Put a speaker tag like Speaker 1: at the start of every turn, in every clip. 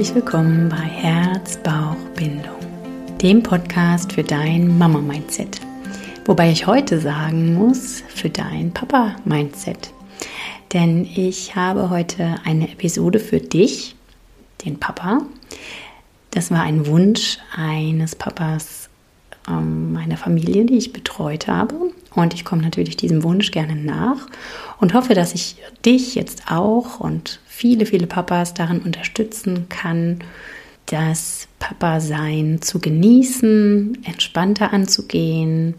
Speaker 1: Herzlich willkommen bei Herz, Bauch, Bindung, dem Podcast für dein Mama-Mindset. Wobei ich heute sagen muss, für dein Papa-Mindset. Denn ich habe heute eine Episode für dich, den Papa. Das war ein Wunsch eines Papas ähm, meiner Familie, die ich betreut habe. Und ich komme natürlich diesem Wunsch gerne nach und hoffe, dass ich dich jetzt auch und viele, viele Papas darin unterstützen kann, das Papa-Sein zu genießen, entspannter anzugehen,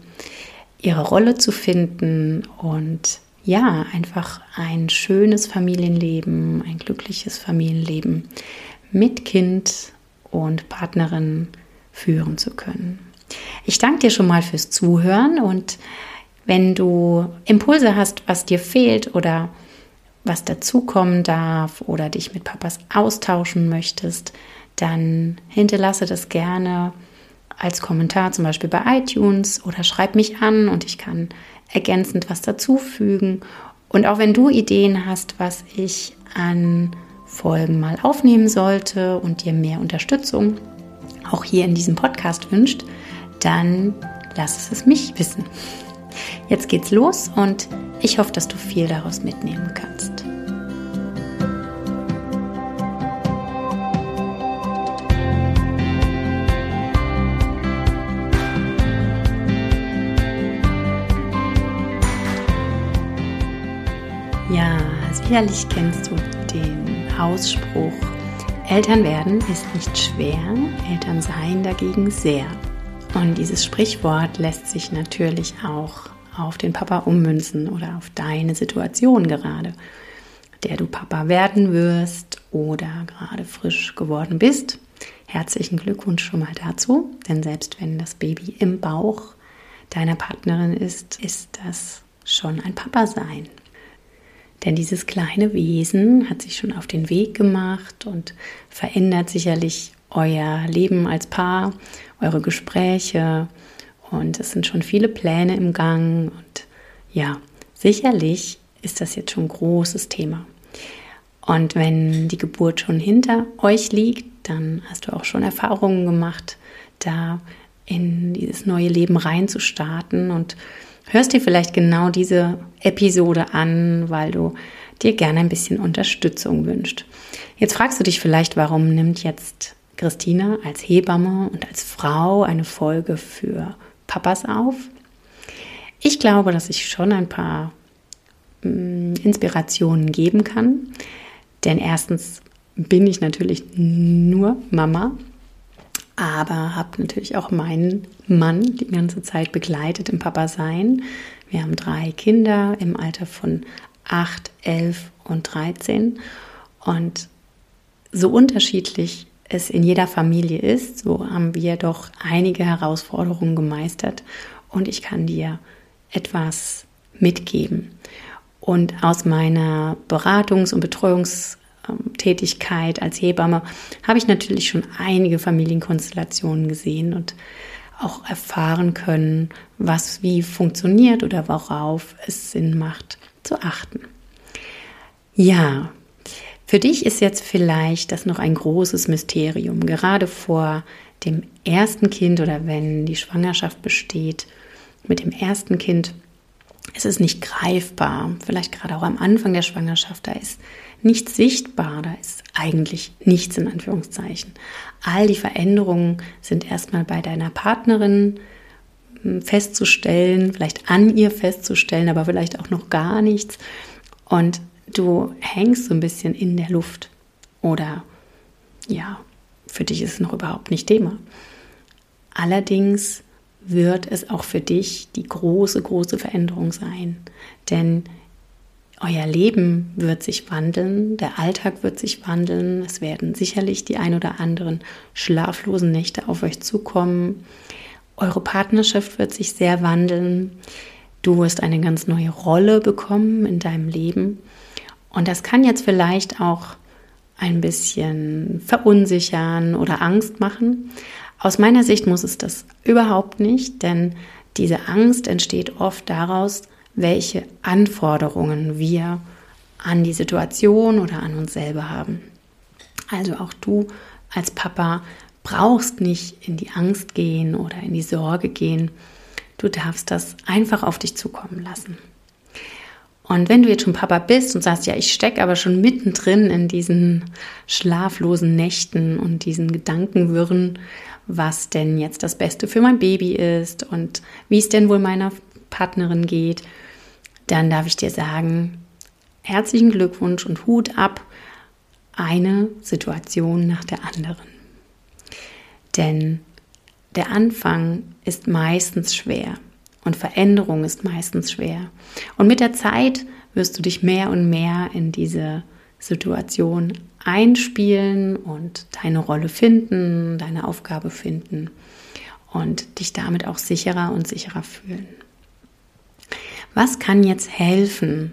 Speaker 1: ihre Rolle zu finden und ja, einfach ein schönes Familienleben, ein glückliches Familienleben mit Kind und Partnerin führen zu können. Ich danke dir schon mal fürs Zuhören und wenn du Impulse hast, was dir fehlt oder was dazukommen darf oder dich mit Papas austauschen möchtest, dann hinterlasse das gerne als Kommentar zum Beispiel bei iTunes oder schreib mich an und ich kann ergänzend was dazufügen. Und auch wenn du Ideen hast, was ich an Folgen mal aufnehmen sollte und dir mehr Unterstützung auch hier in diesem Podcast wünscht, dann lass es mich wissen. Jetzt geht's los und ich hoffe, dass du viel daraus mitnehmen kannst. Ja, sicherlich kennst du den Ausspruch, Eltern werden ist nicht schwer, Eltern sein dagegen sehr. Und dieses Sprichwort lässt sich natürlich auch auf den Papa ummünzen oder auf deine Situation gerade, der du Papa werden wirst oder gerade frisch geworden bist. Herzlichen Glückwunsch schon mal dazu, denn selbst wenn das Baby im Bauch deiner Partnerin ist, ist das schon ein Papa sein. Denn dieses kleine Wesen hat sich schon auf den Weg gemacht und verändert sicherlich euer Leben als Paar, eure Gespräche. Und es sind schon viele Pläne im Gang. Und ja, sicherlich ist das jetzt schon ein großes Thema. Und wenn die Geburt schon hinter euch liegt, dann hast du auch schon Erfahrungen gemacht, da in dieses neue Leben reinzustarten. Und hörst dir vielleicht genau diese Episode an, weil du dir gerne ein bisschen Unterstützung wünscht. Jetzt fragst du dich vielleicht, warum nimmt jetzt Christina als Hebamme und als Frau eine Folge für Papas auf? Ich glaube, dass ich schon ein paar mm, Inspirationen geben kann. Denn erstens bin ich natürlich nur Mama, aber habe natürlich auch meinen Mann die ganze Zeit begleitet im Papa-Sein. Wir haben drei Kinder im Alter von 8, 11 und 13. Und so unterschiedlich es in jeder Familie ist, so haben wir doch einige Herausforderungen gemeistert und ich kann dir etwas mitgeben. Und aus meiner Beratungs- und Betreuungstätigkeit als Hebamme habe ich natürlich schon einige Familienkonstellationen gesehen und auch erfahren können, was wie funktioniert oder worauf es Sinn macht zu achten. Ja, für dich ist jetzt vielleicht das noch ein großes Mysterium, gerade vor dem ersten Kind oder wenn die Schwangerschaft besteht mit dem ersten Kind. Es ist nicht greifbar, vielleicht gerade auch am Anfang der Schwangerschaft, da ist nichts sichtbar, da ist eigentlich nichts in Anführungszeichen. All die Veränderungen sind erstmal bei deiner Partnerin hm, festzustellen, vielleicht an ihr festzustellen, aber vielleicht auch noch gar nichts. Und du hängst so ein bisschen in der Luft oder ja, für dich ist es noch überhaupt nicht Thema. Allerdings wird es auch für dich die große, große Veränderung sein, denn euer Leben wird sich wandeln, der Alltag wird sich wandeln, es werden sicherlich die ein oder anderen schlaflosen Nächte auf euch zukommen, eure Partnerschaft wird sich sehr wandeln, du wirst eine ganz neue Rolle bekommen in deinem Leben. Und das kann jetzt vielleicht auch ein bisschen verunsichern oder Angst machen. Aus meiner Sicht muss es das überhaupt nicht, denn diese Angst entsteht oft daraus, welche Anforderungen wir an die Situation oder an uns selber haben. Also auch du als Papa brauchst nicht in die Angst gehen oder in die Sorge gehen. Du darfst das einfach auf dich zukommen lassen. Und wenn du jetzt schon Papa bist und sagst, ja, ich stecke aber schon mittendrin in diesen schlaflosen Nächten und diesen Gedankenwirren, was denn jetzt das Beste für mein Baby ist und wie es denn wohl meiner Partnerin geht, dann darf ich dir sagen, herzlichen Glückwunsch und Hut ab, eine Situation nach der anderen. Denn der Anfang ist meistens schwer und Veränderung ist meistens schwer. Und mit der Zeit wirst du dich mehr und mehr in diese Situation einspielen und deine Rolle finden, deine Aufgabe finden und dich damit auch sicherer und sicherer fühlen. Was kann jetzt helfen,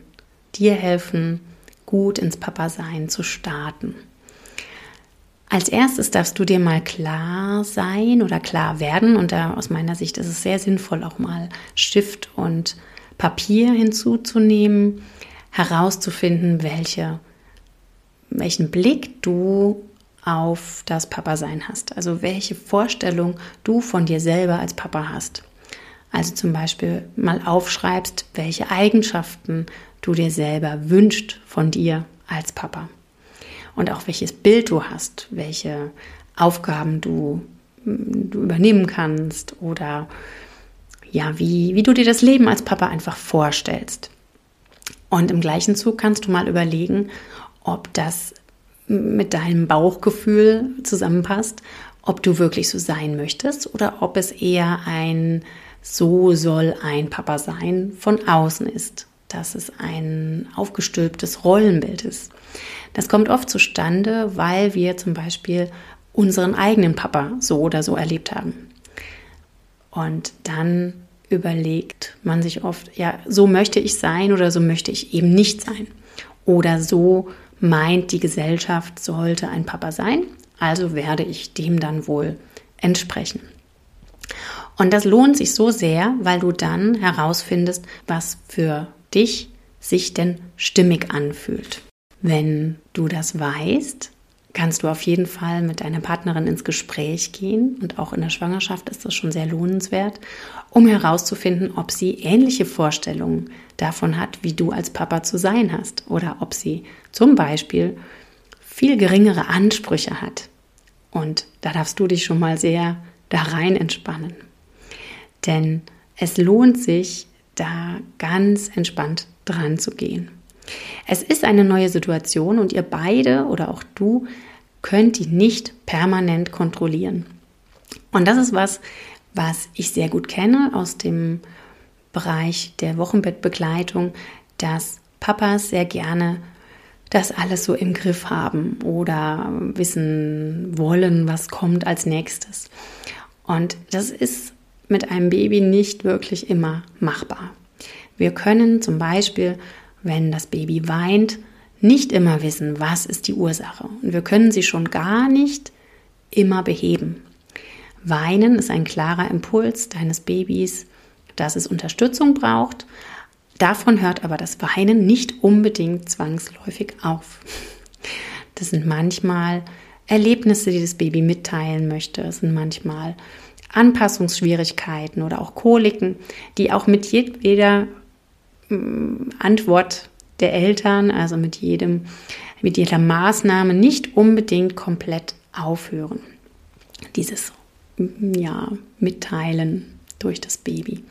Speaker 1: dir helfen, gut ins Papa-Sein zu starten? Als erstes darfst du dir mal klar sein oder klar werden und da aus meiner Sicht ist es sehr sinnvoll, auch mal Stift und Papier hinzuzunehmen, herauszufinden, welche welchen Blick du auf das Papa-Sein hast. Also welche Vorstellung du von dir selber als Papa hast. Also zum Beispiel mal aufschreibst, welche Eigenschaften du dir selber wünscht von dir als Papa. Und auch welches Bild du hast, welche Aufgaben du, du übernehmen kannst oder ja, wie, wie du dir das Leben als Papa einfach vorstellst. Und im gleichen Zug kannst du mal überlegen, ob das mit deinem Bauchgefühl zusammenpasst, ob du wirklich so sein möchtest oder ob es eher ein so soll ein Papa sein von außen ist, dass es ein aufgestülptes Rollenbild ist. Das kommt oft zustande, weil wir zum Beispiel unseren eigenen Papa so oder so erlebt haben. Und dann überlegt man sich oft, ja, so möchte ich sein oder so möchte ich eben nicht sein. Oder so meint, die Gesellschaft sollte ein Papa sein, also werde ich dem dann wohl entsprechen. Und das lohnt sich so sehr, weil du dann herausfindest, was für dich sich denn stimmig anfühlt. Wenn du das weißt, kannst du auf jeden Fall mit deiner Partnerin ins Gespräch gehen und auch in der Schwangerschaft ist das schon sehr lohnenswert, um herauszufinden, ob sie ähnliche Vorstellungen davon hat, wie du als Papa zu sein hast oder ob sie zum Beispiel viel geringere Ansprüche hat. Und da darfst du dich schon mal sehr da rein entspannen. Denn es lohnt sich, da ganz entspannt dran zu gehen. Es ist eine neue Situation und ihr beide oder auch du könnt die nicht permanent kontrollieren. Und das ist was, was ich sehr gut kenne aus dem Bereich der Wochenbettbegleitung, dass Papas sehr gerne das alles so im Griff haben oder wissen wollen, was kommt als nächstes. Und das ist mit einem Baby nicht wirklich immer machbar. Wir können zum Beispiel wenn das Baby weint, nicht immer wissen, was ist die Ursache. Und wir können sie schon gar nicht immer beheben. Weinen ist ein klarer Impuls deines Babys, dass es Unterstützung braucht. Davon hört aber das Weinen nicht unbedingt zwangsläufig auf. Das sind manchmal Erlebnisse, die das Baby mitteilen möchte. Es sind manchmal Anpassungsschwierigkeiten oder auch Koliken, die auch mit jeder Antwort der Eltern, also mit jedem, mit jeder Maßnahme nicht unbedingt komplett aufhören. Dieses ja, Mitteilen durch das Baby.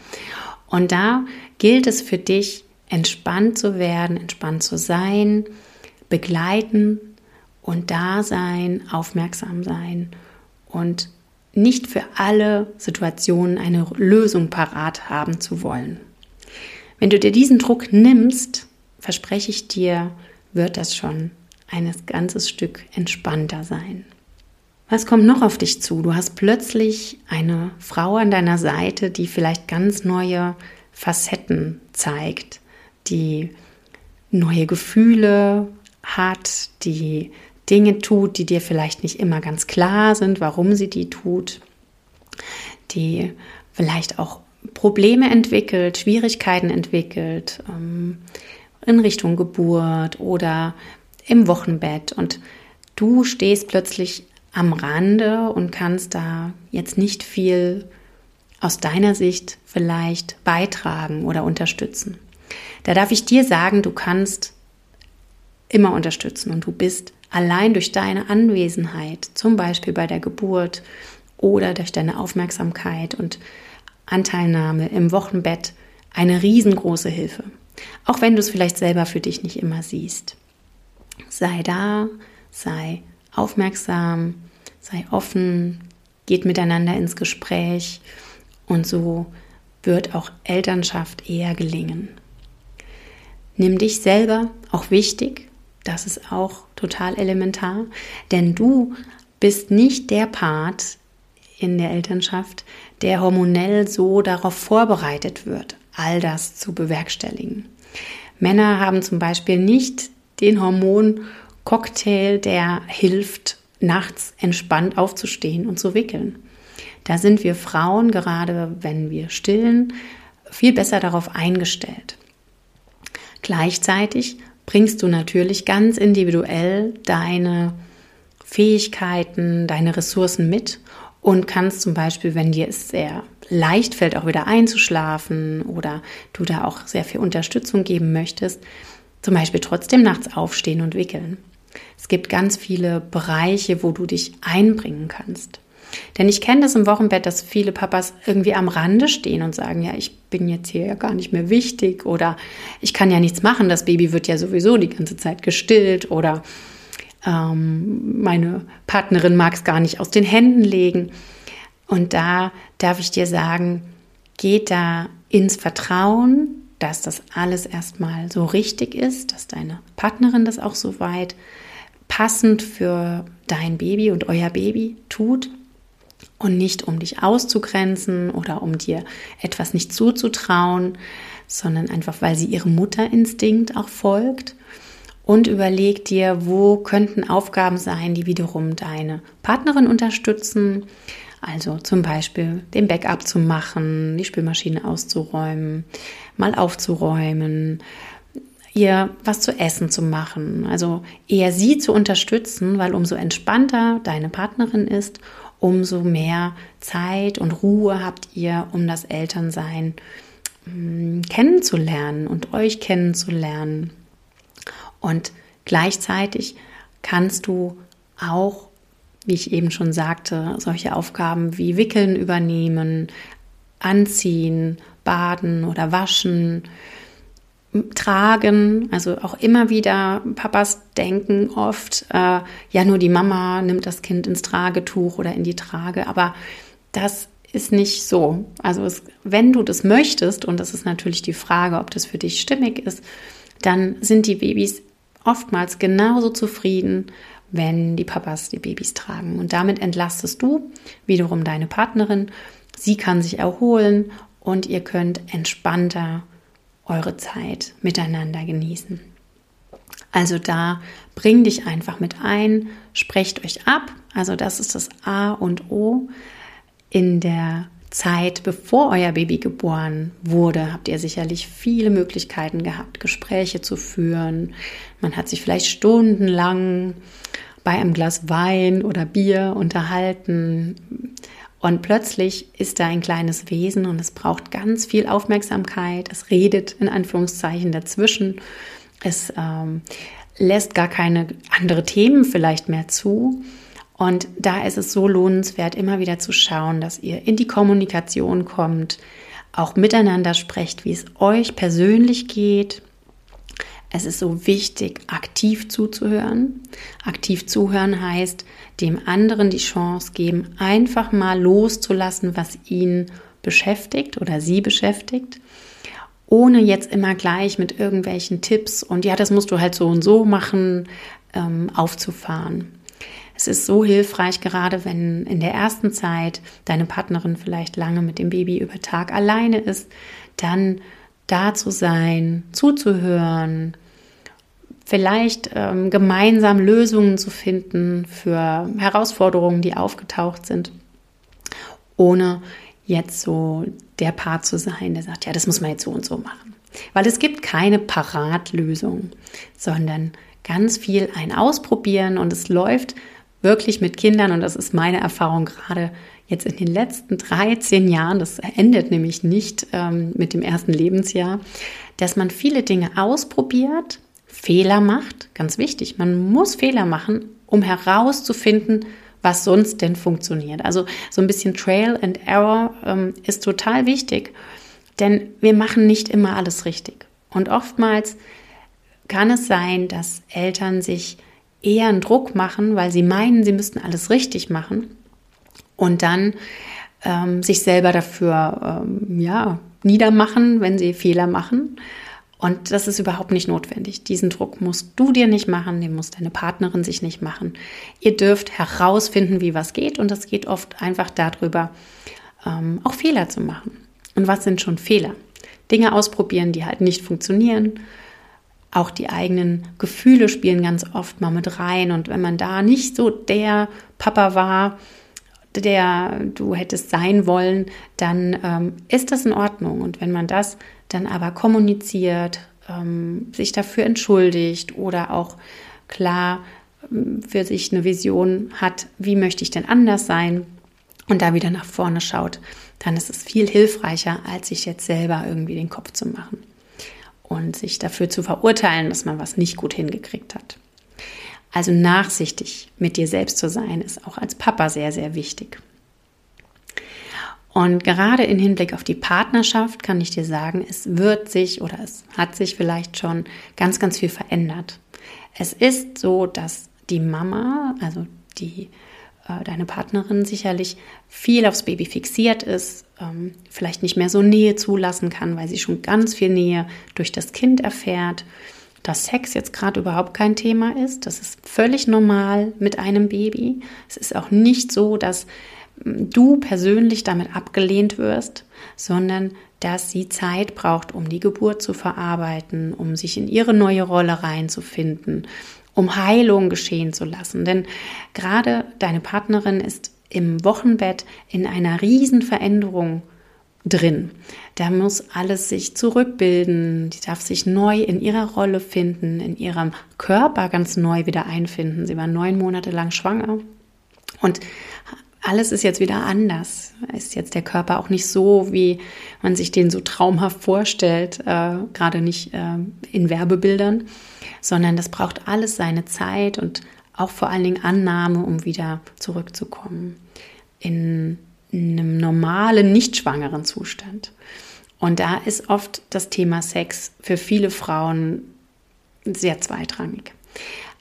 Speaker 1: Und da gilt es für dich, entspannt zu werden, entspannt zu sein, begleiten und da sein, aufmerksam sein und nicht für alle Situationen eine Lösung parat haben zu wollen. Wenn du dir diesen Druck nimmst, verspreche ich dir, wird das schon ein ganzes Stück entspannter sein. Was kommt noch auf dich zu? Du hast plötzlich eine Frau an deiner Seite, die vielleicht ganz neue Facetten zeigt, die neue Gefühle hat, die Dinge tut, die dir vielleicht nicht immer ganz klar sind, warum sie die tut, die vielleicht auch Probleme entwickelt, Schwierigkeiten entwickelt ähm, in Richtung Geburt oder im Wochenbett. Und du stehst plötzlich am Rande und kannst da jetzt nicht viel aus deiner Sicht vielleicht beitragen oder unterstützen. Da darf ich dir sagen, du kannst immer unterstützen und du bist allein durch deine Anwesenheit, zum Beispiel bei der Geburt oder durch deine Aufmerksamkeit und Anteilnahme im Wochenbett, eine riesengroße Hilfe. Auch wenn du es vielleicht selber für dich nicht immer siehst. Sei da, sei aufmerksam, sei offen, geht miteinander ins Gespräch und so wird auch Elternschaft eher gelingen. Nimm dich selber auch wichtig, das ist auch total elementar, denn du bist nicht der Part in der Elternschaft, der hormonell so darauf vorbereitet wird, all das zu bewerkstelligen. Männer haben zum Beispiel nicht den Hormoncocktail, der hilft, nachts entspannt aufzustehen und zu wickeln. Da sind wir Frauen, gerade wenn wir stillen, viel besser darauf eingestellt. Gleichzeitig bringst du natürlich ganz individuell deine Fähigkeiten, deine Ressourcen mit und kannst zum Beispiel, wenn dir es sehr leicht fällt, auch wieder einzuschlafen oder du da auch sehr viel Unterstützung geben möchtest, zum Beispiel trotzdem nachts aufstehen und wickeln. Es gibt ganz viele Bereiche, wo du dich einbringen kannst. Denn ich kenne das im Wochenbett, dass viele Papas irgendwie am Rande stehen und sagen, ja, ich bin jetzt hier ja gar nicht mehr wichtig oder ich kann ja nichts machen, das Baby wird ja sowieso die ganze Zeit gestillt oder ähm, meine Partnerin mag es gar nicht aus den Händen legen. Und da darf ich dir sagen, geht da ins Vertrauen, dass das alles erstmal so richtig ist, dass deine Partnerin das auch so weit passend für dein Baby und euer Baby tut und nicht um dich auszugrenzen oder um dir etwas nicht zuzutrauen, sondern einfach, weil sie ihrem Mutterinstinkt auch folgt. Und überleg dir, wo könnten Aufgaben sein, die wiederum deine Partnerin unterstützen. Also zum Beispiel den Backup zu machen, die Spülmaschine auszuräumen, mal aufzuräumen, ihr was zu essen zu machen. Also eher sie zu unterstützen, weil umso entspannter deine Partnerin ist umso mehr Zeit und Ruhe habt ihr, um das Elternsein hm, kennenzulernen und euch kennenzulernen. Und gleichzeitig kannst du auch, wie ich eben schon sagte, solche Aufgaben wie Wickeln übernehmen, anziehen, baden oder waschen, tragen. Also auch immer wieder, Papas denken oft, äh, ja, nur die Mama nimmt das Kind ins Tragetuch oder in die Trage. Aber das ist nicht so. Also es, wenn du das möchtest, und das ist natürlich die Frage, ob das für dich stimmig ist, dann sind die Babys oftmals genauso zufrieden, wenn die Papas die Babys tragen. Und damit entlastest du wiederum deine Partnerin. Sie kann sich erholen und ihr könnt entspannter eure Zeit miteinander genießen. Also da bring dich einfach mit ein, sprecht euch ab. Also das ist das A und O. In der Zeit, bevor euer Baby geboren wurde, habt ihr sicherlich viele Möglichkeiten gehabt, Gespräche zu führen. Man hat sich vielleicht stundenlang bei einem Glas Wein oder Bier unterhalten. Und plötzlich ist da ein kleines Wesen und es braucht ganz viel Aufmerksamkeit. Es redet in Anführungszeichen dazwischen. Es ähm, lässt gar keine andere Themen vielleicht mehr zu. Und da ist es so lohnenswert, immer wieder zu schauen, dass ihr in die Kommunikation kommt, auch miteinander sprecht, wie es euch persönlich geht. Es ist so wichtig, aktiv zuzuhören. Aktiv zuhören heißt, dem anderen die Chance geben, einfach mal loszulassen, was ihn beschäftigt oder sie beschäftigt, ohne jetzt immer gleich mit irgendwelchen Tipps und ja, das musst du halt so und so machen, ähm, aufzufahren. Es ist so hilfreich, gerade wenn in der ersten Zeit deine Partnerin vielleicht lange mit dem Baby über Tag alleine ist, dann da zu sein, zuzuhören, vielleicht ähm, gemeinsam Lösungen zu finden für Herausforderungen, die aufgetaucht sind, ohne jetzt so der Part zu sein, der sagt, ja, das muss man jetzt so und so machen. Weil es gibt keine Paratlösung, sondern ganz viel ein Ausprobieren und es läuft wirklich mit Kindern und das ist meine Erfahrung gerade jetzt in den letzten 13 Jahren, das endet nämlich nicht ähm, mit dem ersten Lebensjahr, dass man viele Dinge ausprobiert, Fehler macht, ganz wichtig, man muss Fehler machen, um herauszufinden, was sonst denn funktioniert. Also so ein bisschen Trail and Error ähm, ist total wichtig, denn wir machen nicht immer alles richtig. Und oftmals kann es sein, dass Eltern sich eher einen Druck machen, weil sie meinen, sie müssten alles richtig machen und dann ähm, sich selber dafür ähm, ja, niedermachen, wenn sie Fehler machen. Und das ist überhaupt nicht notwendig. Diesen Druck musst du dir nicht machen, den muss deine Partnerin sich nicht machen. Ihr dürft herausfinden, wie was geht und das geht oft einfach darüber, ähm, auch Fehler zu machen. Und was sind schon Fehler? Dinge ausprobieren, die halt nicht funktionieren. Auch die eigenen Gefühle spielen ganz oft mal mit rein. Und wenn man da nicht so der Papa war, der du hättest sein wollen, dann ähm, ist das in Ordnung. Und wenn man das dann aber kommuniziert, ähm, sich dafür entschuldigt oder auch klar ähm, für sich eine Vision hat, wie möchte ich denn anders sein und da wieder nach vorne schaut, dann ist es viel hilfreicher, als sich jetzt selber irgendwie den Kopf zu machen und sich dafür zu verurteilen, dass man was nicht gut hingekriegt hat. Also nachsichtig mit dir selbst zu sein, ist auch als Papa sehr, sehr wichtig. Und gerade im Hinblick auf die Partnerschaft kann ich dir sagen, es wird sich oder es hat sich vielleicht schon ganz, ganz viel verändert. Es ist so, dass die Mama, also die äh, deine Partnerin sicherlich viel aufs Baby fixiert ist, ähm, vielleicht nicht mehr so Nähe zulassen kann, weil sie schon ganz viel Nähe durch das Kind erfährt dass Sex jetzt gerade überhaupt kein Thema ist. Das ist völlig normal mit einem Baby. Es ist auch nicht so, dass hm, du persönlich damit abgelehnt wirst, sondern dass sie Zeit braucht, um die Geburt zu verarbeiten, um sich in ihre neue Rolle reinzufinden, um Heilung geschehen zu lassen. Denn gerade deine Partnerin ist im Wochenbett in einer riesen Veränderung drin. Da muss alles sich zurückbilden, die darf sich neu in ihrer Rolle finden, in ihrem Körper ganz neu wieder einfinden. Sie war neun Monate lang schwanger und alles ist jetzt wieder anders. Ist jetzt der Körper auch nicht so, wie man sich den so traumhaft vorstellt, äh, gerade nicht äh, in Werbebildern, sondern das braucht alles seine Zeit und auch vor allen Dingen Annahme, um wieder zurückzukommen in einem normalen, nicht schwangeren Zustand. Und da ist oft das Thema Sex für viele Frauen sehr zweitrangig.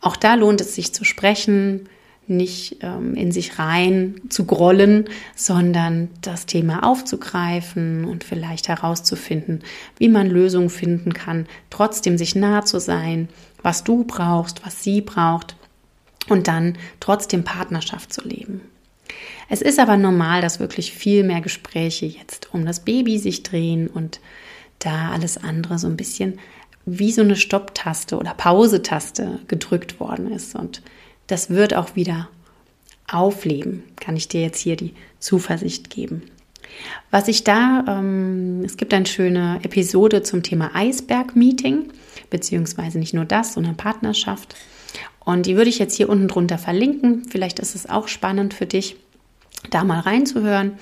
Speaker 1: Auch da lohnt es sich zu sprechen, nicht ähm, in sich rein zu grollen, sondern das Thema aufzugreifen und vielleicht herauszufinden, wie man Lösungen finden kann, trotzdem sich nah zu sein, was du brauchst, was sie braucht und dann trotzdem Partnerschaft zu leben. Es ist aber normal, dass wirklich viel mehr Gespräche jetzt um das Baby sich drehen und da alles andere so ein bisschen wie so eine Stopptaste oder Pausetaste gedrückt worden ist. Und das wird auch wieder aufleben, kann ich dir jetzt hier die Zuversicht geben. Was ich da, ähm, es gibt eine schöne Episode zum Thema Eisberg-Meeting, beziehungsweise nicht nur das, sondern Partnerschaft. Und die würde ich jetzt hier unten drunter verlinken. Vielleicht ist es auch spannend für dich da mal reinzuhören.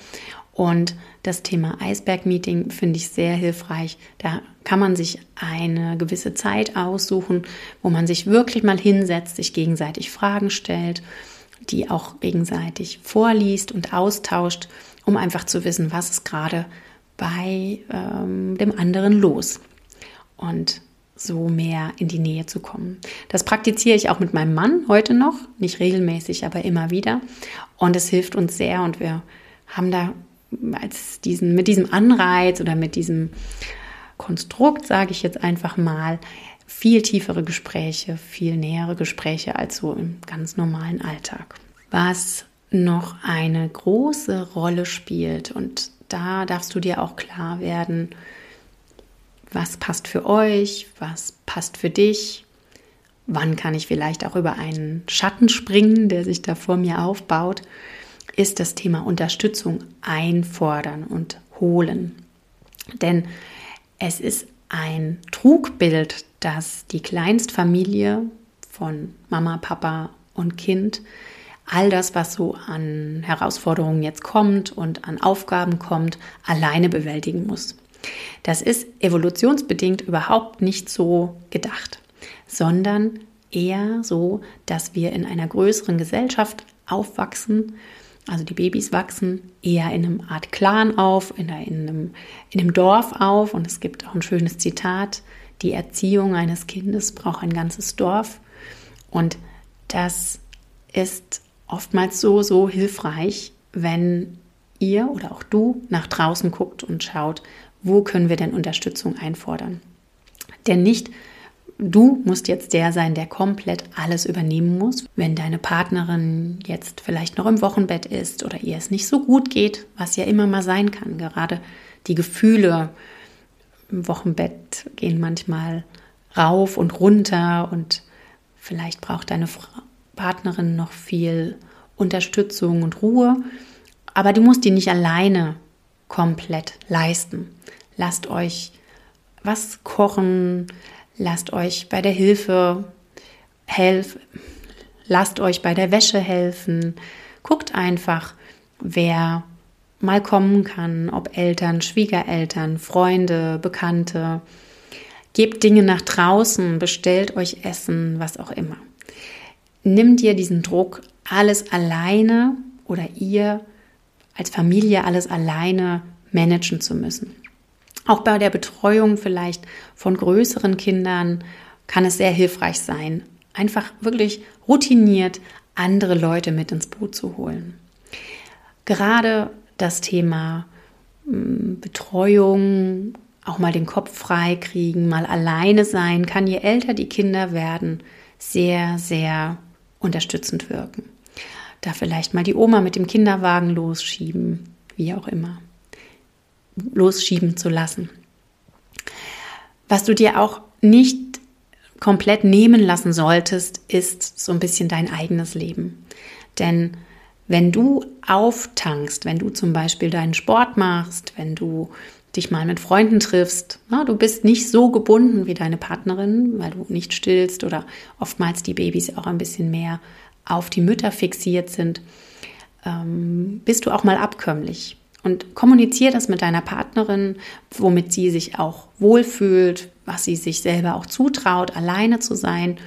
Speaker 1: Und das Thema Eisberg-Meeting finde ich sehr hilfreich. Da kann man sich eine gewisse Zeit aussuchen, wo man sich wirklich mal hinsetzt, sich gegenseitig Fragen stellt, die auch gegenseitig vorliest und austauscht, um einfach zu wissen, was ist gerade bei ähm, dem anderen los. Und so mehr in die Nähe zu kommen. Das praktiziere ich auch mit meinem Mann heute noch, nicht regelmäßig, aber immer wieder. Und es hilft uns sehr und wir haben da als diesen, mit diesem Anreiz oder mit diesem Konstrukt, sage ich jetzt einfach mal, viel tiefere Gespräche, viel nähere Gespräche als so im ganz normalen Alltag. Was noch eine große Rolle spielt und da darfst du dir auch klar werden, was passt für euch, was passt für dich, wann kann ich vielleicht auch über einen Schatten springen, der sich da vor mir aufbaut, ist das Thema Unterstützung einfordern und holen. Denn es ist ein Trugbild, dass die Kleinstfamilie von Mama, Papa und Kind all das, was so an Herausforderungen jetzt kommt und an Aufgaben kommt, alleine bewältigen muss. Das ist evolutionsbedingt überhaupt nicht so gedacht, sondern eher so, dass wir in einer größeren Gesellschaft aufwachsen. Also die Babys wachsen eher in einem Art Clan auf, in einem, in einem Dorf auf. Und es gibt auch ein schönes Zitat, die Erziehung eines Kindes braucht ein ganzes Dorf. Und das ist oftmals so, so hilfreich, wenn ihr oder auch du nach draußen guckt und schaut, wo können wir denn Unterstützung einfordern. Denn nicht du musst jetzt der sein, der komplett alles übernehmen muss. Wenn deine Partnerin jetzt vielleicht noch im Wochenbett ist oder ihr es nicht so gut geht, was ja immer mal sein kann, gerade die Gefühle im Wochenbett gehen manchmal rauf und runter und vielleicht braucht deine Partnerin noch viel Unterstützung und Ruhe, aber du musst die nicht alleine komplett leisten. Lasst euch was kochen, lasst euch bei der Hilfe helfen, lasst euch bei der Wäsche helfen. Guckt einfach, wer mal kommen kann, ob Eltern, Schwiegereltern, Freunde, Bekannte. Gebt Dinge nach draußen, bestellt euch Essen, was auch immer. Nimm dir diesen Druck, alles alleine oder ihr als Familie alles alleine managen zu müssen. Auch bei der Betreuung vielleicht von größeren Kindern kann es sehr hilfreich sein, einfach wirklich routiniert andere Leute mit ins Boot zu holen. Gerade das Thema hm, Betreuung, auch mal den Kopf frei kriegen, mal alleine sein, kann je älter die Kinder werden, sehr, sehr unterstützend wirken. Da vielleicht mal die Oma mit dem Kinderwagen losschieben, wie auch immer losschieben zu lassen. Was du dir auch nicht komplett nehmen lassen solltest, ist so ein bisschen dein eigenes Leben. Denn wenn du auftankst, wenn du zum Beispiel deinen Sport machst, wenn du dich mal mit Freunden triffst, na, du bist nicht so gebunden wie deine Partnerin, weil du nicht stillst oder oftmals die Babys auch ein bisschen mehr auf die Mütter fixiert sind, ähm, bist du auch mal abkömmlich. Und kommuniziere das mit deiner Partnerin, womit sie sich auch wohlfühlt, was sie sich selber auch zutraut, alleine zu sein.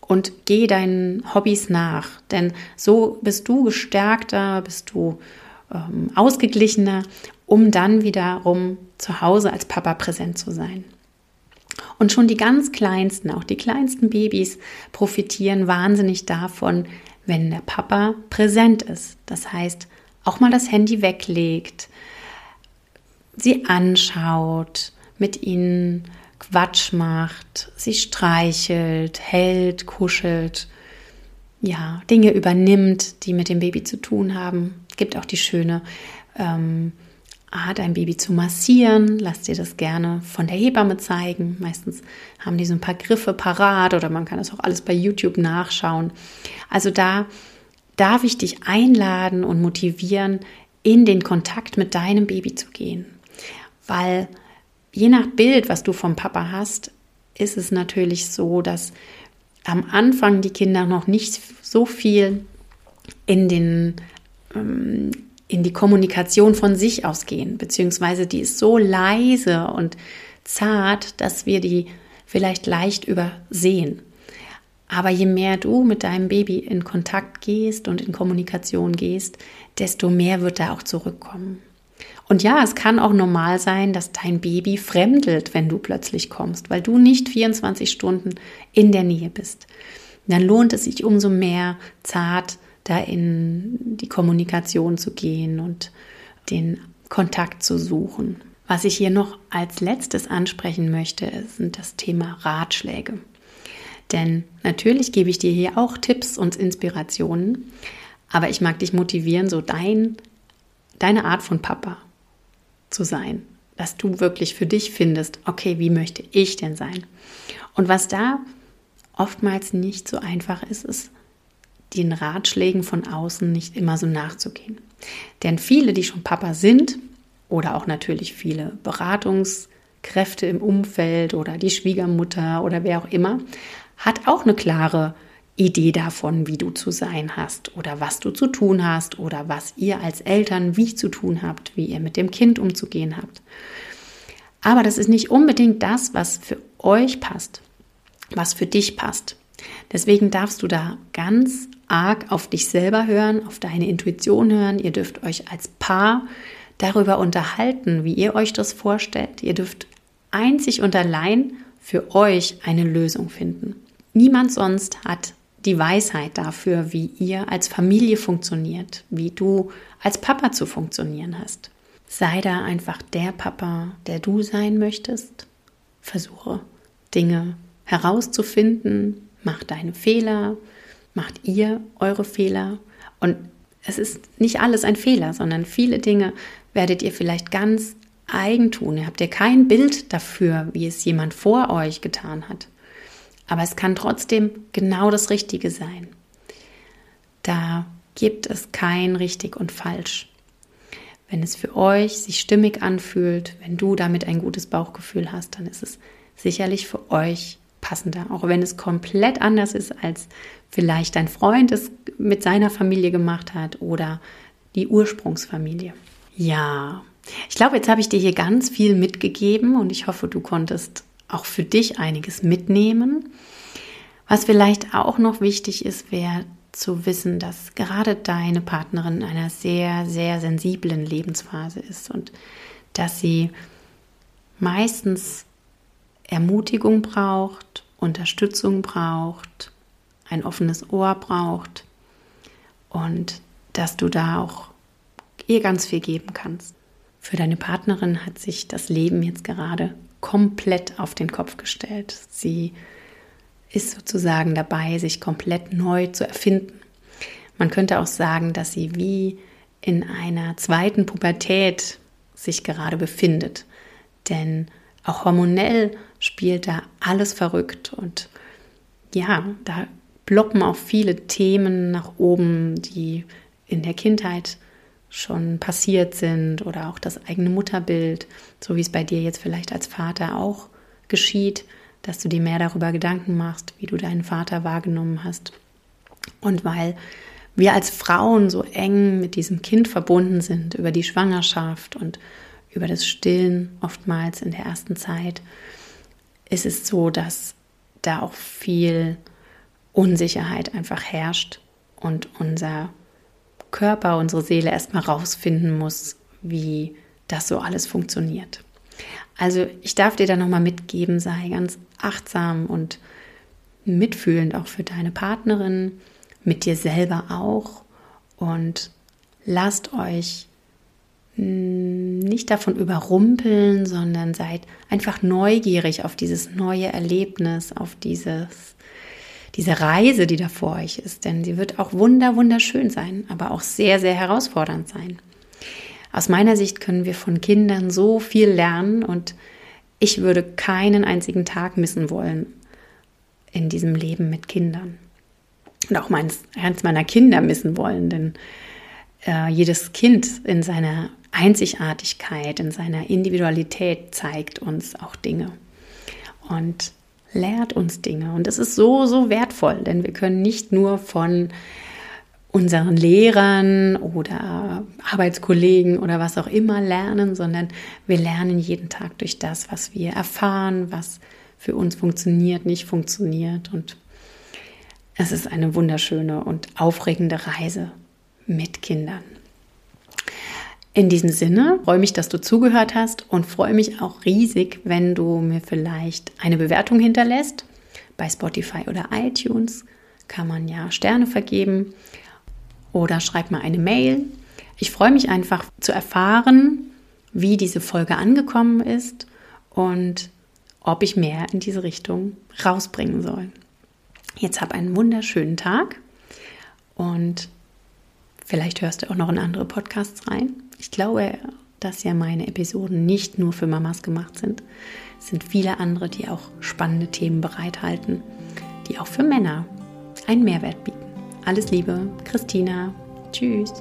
Speaker 1: Und geh deinen Hobbys nach. Denn so bist du gestärkter, bist du ähm, ausgeglichener, um dann wiederum zu Hause als Papa präsent zu sein. Und schon die ganz kleinsten, auch die kleinsten Babys profitieren wahnsinnig davon, wenn der Papa präsent ist. Das heißt, auch mal das Handy weglegt, sie anschaut, mit ihnen Quatsch macht, sie streichelt, hält, kuschelt, ja, Dinge übernimmt, die mit dem Baby zu tun haben. Es gibt auch die schöne ähm, Art, ein Baby zu massieren. Lass dir das gerne von der Hebamme zeigen. Meistens haben die so ein paar Griffe parat oder man kann das auch alles bei YouTube nachschauen. Also da darf ich dich einladen und motivieren, in den Kontakt mit deinem Baby zu gehen. Weil je nach Bild, was du vom Papa hast, ist es natürlich so, dass am Anfang die Kinder noch nicht so viel in den ähm, in die Kommunikation von sich ausgehen, beziehungsweise die ist so leise und zart, dass wir die vielleicht leicht übersehen. Aber je mehr du mit deinem Baby in Kontakt gehst und in Kommunikation gehst, desto mehr wird da auch zurückkommen. Und ja, es kann auch normal sein, dass dein Baby fremdelt, wenn du plötzlich kommst, weil du nicht 24 Stunden in der Nähe bist. Dann lohnt es sich umso mehr zart da in die Kommunikation zu gehen und den Kontakt zu suchen. Was ich hier noch als letztes ansprechen möchte, sind das Thema Ratschläge. Denn natürlich gebe ich dir hier auch Tipps und Inspirationen, aber ich mag dich motivieren, so dein, deine Art von Papa zu sein, dass du wirklich für dich findest, okay, wie möchte ich denn sein? Und was da oftmals nicht so einfach ist, ist den Ratschlägen von außen nicht immer so nachzugehen. Denn viele, die schon Papa sind, oder auch natürlich viele Beratungskräfte im Umfeld oder die Schwiegermutter oder wer auch immer, hat auch eine klare Idee davon, wie du zu sein hast oder was du zu tun hast oder was ihr als Eltern wie zu tun habt, wie ihr mit dem Kind umzugehen habt. Aber das ist nicht unbedingt das, was für euch passt, was für dich passt. Deswegen darfst du da ganz arg auf dich selber hören, auf deine Intuition hören. Ihr dürft euch als Paar darüber unterhalten, wie ihr euch das vorstellt. Ihr dürft einzig und allein für euch eine Lösung finden. Niemand sonst hat die Weisheit dafür, wie ihr als Familie funktioniert, wie du als Papa zu funktionieren hast. Sei da einfach der Papa, der du sein möchtest. Versuche Dinge herauszufinden, mach deine Fehler, macht ihr eure Fehler und es ist nicht alles ein Fehler, sondern viele Dinge werdet ihr vielleicht ganz eigen tun. Ihr habt ja kein Bild dafür, wie es jemand vor euch getan hat. Aber es kann trotzdem genau das Richtige sein. Da gibt es kein richtig und falsch. Wenn es für euch sich stimmig anfühlt, wenn du damit ein gutes Bauchgefühl hast, dann ist es sicherlich für euch passender, auch wenn es komplett anders ist, als vielleicht dein Freund es mit seiner Familie gemacht hat oder die Ursprungsfamilie. Ja, ich glaube, jetzt habe ich dir hier ganz viel mitgegeben und ich hoffe, du konntest auch für dich einiges mitnehmen. Was vielleicht auch noch wichtig ist, wäre zu wissen, dass gerade deine Partnerin in einer sehr, sehr sensiblen Lebensphase ist und dass sie meistens Ermutigung braucht, Unterstützung braucht, ein offenes Ohr braucht und dass du da auch ihr ganz viel geben kannst. Für deine Partnerin hat sich das Leben jetzt gerade komplett auf den Kopf gestellt. Sie ist sozusagen dabei, sich komplett neu zu erfinden. Man könnte auch sagen, dass sie wie in einer zweiten Pubertät sich gerade befindet. Denn auch hormonell spielt da alles verrückt und ja, da ploppen auch viele Themen nach oben, die in der Kindheit schon passiert sind oder auch das eigene Mutterbild, so wie es bei dir jetzt vielleicht als Vater auch geschieht, dass du dir mehr darüber Gedanken machst, wie du deinen Vater wahrgenommen hast. Und weil wir als Frauen so eng mit diesem Kind verbunden sind über die Schwangerschaft und über das Stillen oftmals in der ersten Zeit, ist es so, dass da auch viel Unsicherheit einfach herrscht und unser Körper, unsere Seele erstmal rausfinden muss, wie das so alles funktioniert. Also ich darf dir da nochmal mitgeben, sei ganz achtsam und mitfühlend auch für deine Partnerin, mit dir selber auch und lasst euch nicht davon überrumpeln, sondern seid einfach neugierig auf dieses neue Erlebnis, auf dieses diese Reise, die da vor euch ist, denn sie wird auch wunder, wunderschön sein, aber auch sehr, sehr herausfordernd sein. Aus meiner Sicht können wir von Kindern so viel lernen und ich würde keinen einzigen Tag missen wollen in diesem Leben mit Kindern. Und auch meins, eins meiner Kinder missen wollen, denn äh, jedes Kind in seiner Einzigartigkeit, in seiner Individualität zeigt uns auch Dinge. Und lehrt uns Dinge. Und das ist so, so wertvoll, denn wir können nicht nur von unseren Lehrern oder Arbeitskollegen oder was auch immer lernen, sondern wir lernen jeden Tag durch das, was wir erfahren, was für uns funktioniert, nicht funktioniert. Und es ist eine wunderschöne und aufregende Reise mit Kindern. In diesem Sinne freue mich, dass du zugehört hast und freue mich auch riesig, wenn du mir vielleicht eine Bewertung hinterlässt. Bei Spotify oder iTunes kann man ja Sterne vergeben oder schreib mal eine Mail. Ich freue mich einfach zu erfahren, wie diese Folge angekommen ist und ob ich mehr in diese Richtung rausbringen soll. Jetzt hab einen wunderschönen Tag und vielleicht hörst du auch noch in andere Podcasts rein. Ich glaube, dass ja meine Episoden nicht nur für Mamas gemacht sind. Es sind viele andere, die auch spannende Themen bereithalten, die auch für Männer einen Mehrwert bieten. Alles Liebe, Christina. Tschüss.